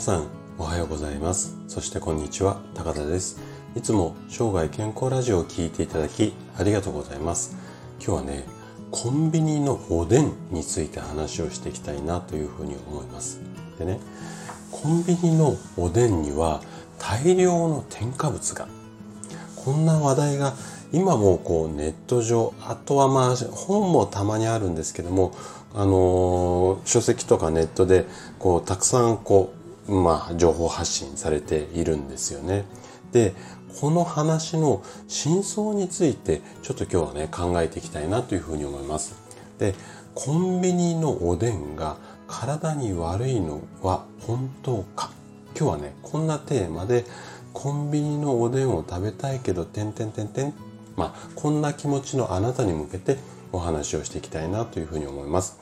さんおはようございます。そしてこんにちは高田です。いつも生涯健康ラジオを聴いていただきありがとうございます。今日はねコンビニのおでんについて話をしていきたいなというふうに思います。でねコンビニのおでんには大量の添加物がこんな話題が今もこうネット上あとはまあ本もたまにあるんですけどもあの書籍とかネットでこうたくさんこうまあ情報発信されているんですよね。でこの話の真相についてちょっと今日はね考えていきたいなというふうに思います。でコンビニのおでんが体に悪いのは本当か今日はねこんなテーマでコンビニのおでんを食べたいけど、てんてんてんてん。まあ、こんな気持ちのあなたに向けてお話をしていきたいなというふうに思います。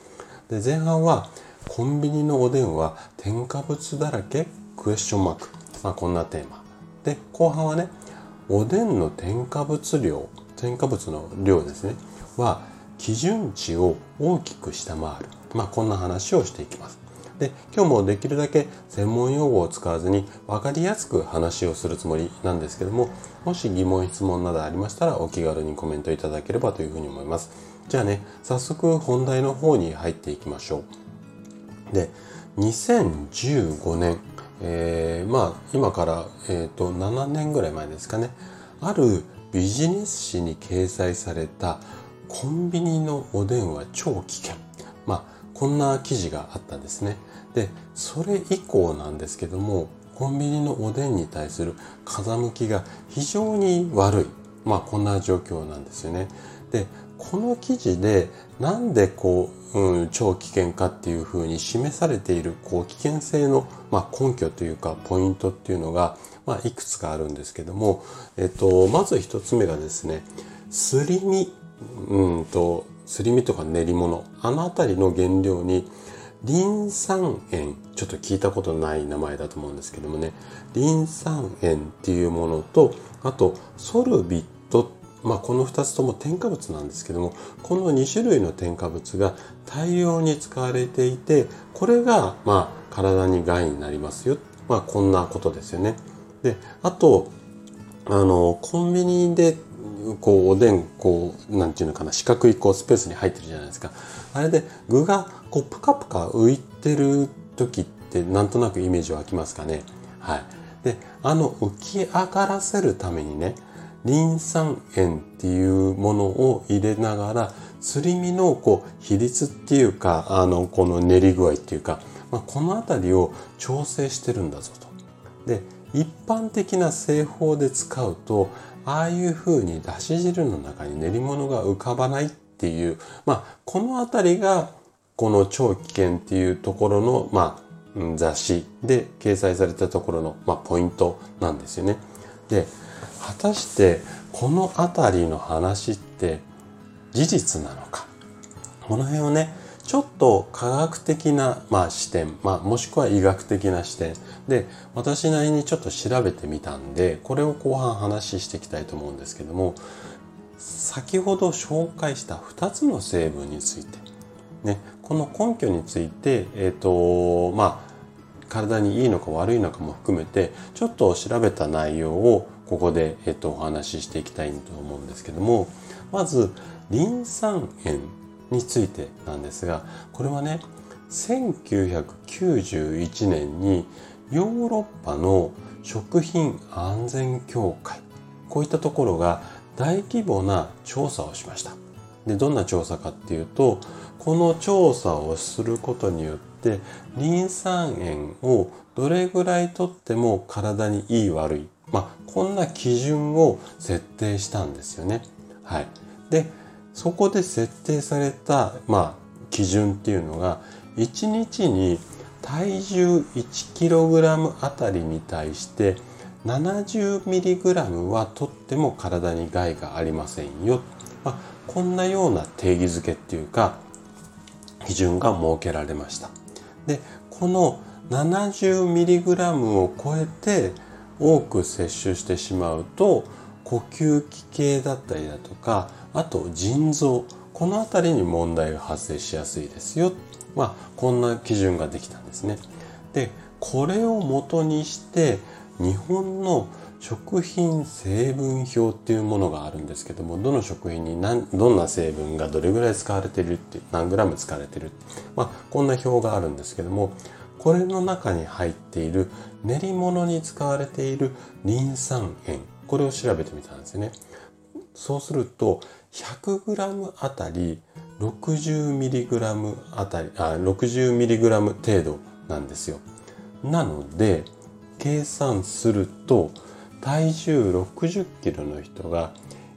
で、前半は、コンビニのおでんは添加物だらけ？クエスチョンマーク。まあ、こんなテーマ。で、後半はね、おでんの添加物量、添加物の量ですね、は基準値を大きく下回る。まあ、こんな話をしていきます。で、今日もできるだけ専門用語を使わずに分かりやすく話をするつもりなんですけども、もし疑問、質問などありましたらお気軽にコメントいただければというふうに思います。じゃあね、早速本題の方に入っていきましょう。で、2015年、えー、まあ今から、えーと、7年ぐらい前ですかね、あるビジネス誌に掲載されたコンビニのおでんは超危険。まあこんな記事があったんですね。でそれ以降なんですけどもコンビニのおでんに対する風向きが非常に悪いまあこんな状況なんですよね。でこの記事でなんでこう、うん、超危険かっていうふうに示されているこう危険性の、まあ、根拠というかポイントっていうのが、まあ、いくつかあるんですけども、えっと、まず一つ目がですねすり身うんとすり身とか練り物あの辺りの原料にリン酸塩ちょっと聞いたことない名前だと思うんですけどもねリン酸塩っていうものとあとソルビットまあこの2つとも添加物なんですけどもこの2種類の添加物が大量に使われていてこれがまあ体に害になりますよ。まあこんなことですよね。であとあのコンビニでこうおでんこうなんていうのかな四角いこうスペースに入ってるじゃないですか。あれで具がこうプカプカ浮いてる時ってなんとなくイメージ湧きますかね。はい。であの浮き上がらせるためにねリン酸塩っていうものを入れながらすり身のこう比率っていうかあのこの練り具合っていうか、まあ、この辺りを調整してるんだぞと。で一般的な製法で使うとああいう風にだし汁の中に練り物が浮かばないっていう、まあ、この辺りがこの超危険っていうところの、まあ、雑誌で掲載されたところの、まあ、ポイントなんですよね。で、果たしてこの辺りの話って事実なのか？この辺をね、ちょっと科学的な、まあ、視点、まあ、もしくは医学的な視点で私なりにちょっと調べてみたんでこれを後半話していきたいと思うんですけども先ほど紹介した2つの成分について、ね、この根拠について、えっ、ー、とまあ体にいいのか悪いのかも含めてちょっと調べた内容をここで、えっ、と、お話ししていきたいと思うんですけどもまずリン酸塩についてなんですがこれはね1991年にヨーロッパの食品安全協会こういったところが大規模な調査をしました。でどんな調査かっていうとこの調査をすることによってリン酸塩をどれぐらいとっても体にいい悪いまあこんな基準を設定したんですよね。はい。でそこで設定された、まあ、基準っていうのが1日に体重 1kg あたりに対して 70mg はとっても体に害がありませんよ、まあ、こんなような定義づけっていうか基準が設けられました。でこの 70mg を超えて多く摂取してしまうと呼吸器系だったりだとかあと腎臓この辺りに問題が発生しやすいですよ。まあこんな基準ができたんですね。でこれを元にして日本の食品成分表っていうものがあるんですけどもどの食品に何どんな成分がどれぐらい使われてるって何グラム使われてるまあこんな表があるんですけどもこれの中に入っている練り物に使われているリン酸塩これを調べてみたんですよねそうすると 100g あたり 60mg あたりあ 60mg 程度なんですよなので計算すると体重60キロの人が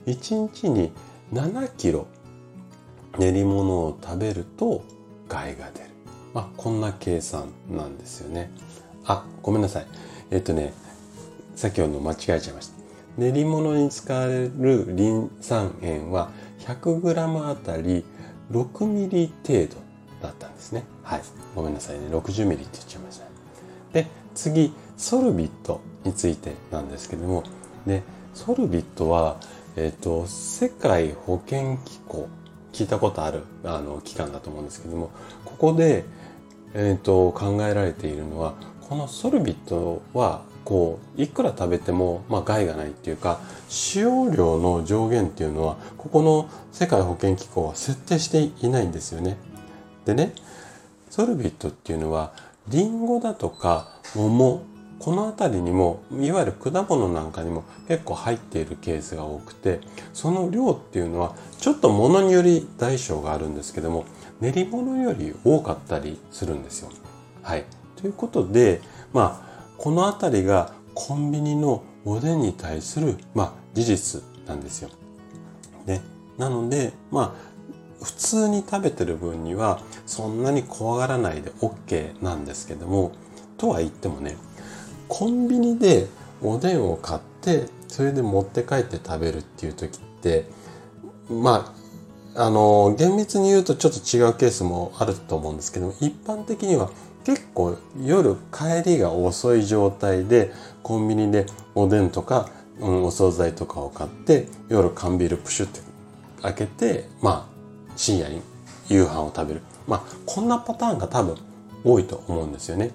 1日に7キロ練り物を食べると害が出る。まあ、こんな計算なんですよね。あ、ごめんなさい。えっとね、先ほど間違えちゃいました。練り物に使われるリン酸塩は 100g あたり6ミリ程度だったんですね。はい。ごめんなさいね。60ミリって言っちゃいました。で、次、ソルビットについてなんですけども、で、ソルビットは、えっ、ー、と、世界保健機構、聞いたことあるあの機関だと思うんですけども、ここで、えっ、ー、と、考えられているのは、このソルビットは、こう、いくら食べても、まあ、害がないっていうか、使用量の上限っていうのは、ここの世界保健機構は設定していないんですよね。でね、ソルビットっていうのは、リンゴだとか桃この辺りにもいわゆる果物なんかにも結構入っているケースが多くてその量っていうのはちょっと物により大小があるんですけども練り物より多かったりするんですよ。はい。ということでまあこの辺りがコンビニのおでんに対するまあ事実なんですよ。ね。なのでまあ普通に食べてる分にはそんなに怖がらないで OK なんですけどもとは言ってもねコンビニでおでんを買ってそれで持って帰って食べるっていう時ってまああの厳密に言うとちょっと違うケースもあると思うんですけども一般的には結構夜帰りが遅い状態でコンビニでおでんとか、うん、お惣菜とかを買って夜缶ビールプシュって開けてまあ深夜に夕飯を食べる。まあ、こんなパターンが多分多いと思うんですよね。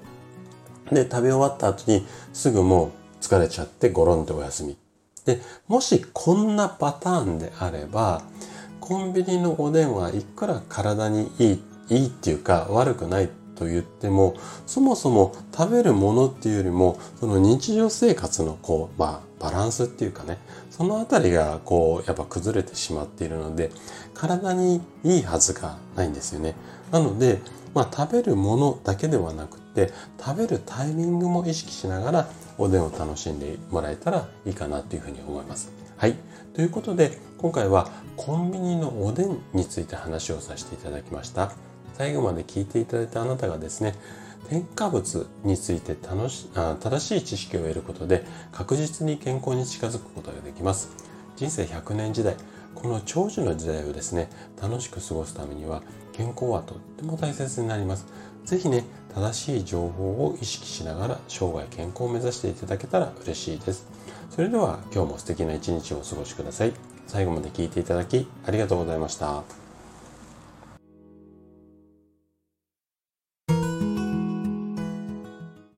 で、食べ終わった後にすぐもう疲れちゃってゴロンとお休み。で、もしこんなパターンであれば、コンビニのおでんはいくら体にいい、いいっていうか悪くないと言っても、そもそも食べるものっていうよりも、その日常生活のこう、まあ、バランスっていうかね、そのあたりがこう、やっぱ崩れてしまっているので、体にいいはずがないんですよね。なので、まあ食べるものだけではなくて、食べるタイミングも意識しながらおでんを楽しんでもらえたらいいかなというふうに思います。はい。ということで、今回はコンビニのおでんについて話をさせていただきました。最後まで聞いていただいたあなたがですね、添加物について楽しあ正しい知識を得ることで確実に健康に近づくことができます。人生100年時代、この長寿の時代をですね、楽しく過ごすためには健康はとっても大切になります。是非ね、正しい情報を意識しながら生涯健康を目指していただけたら嬉しいです。それでは今日も素敵な一日をお過ごしください。最後まで聞いていただきありがとうございました。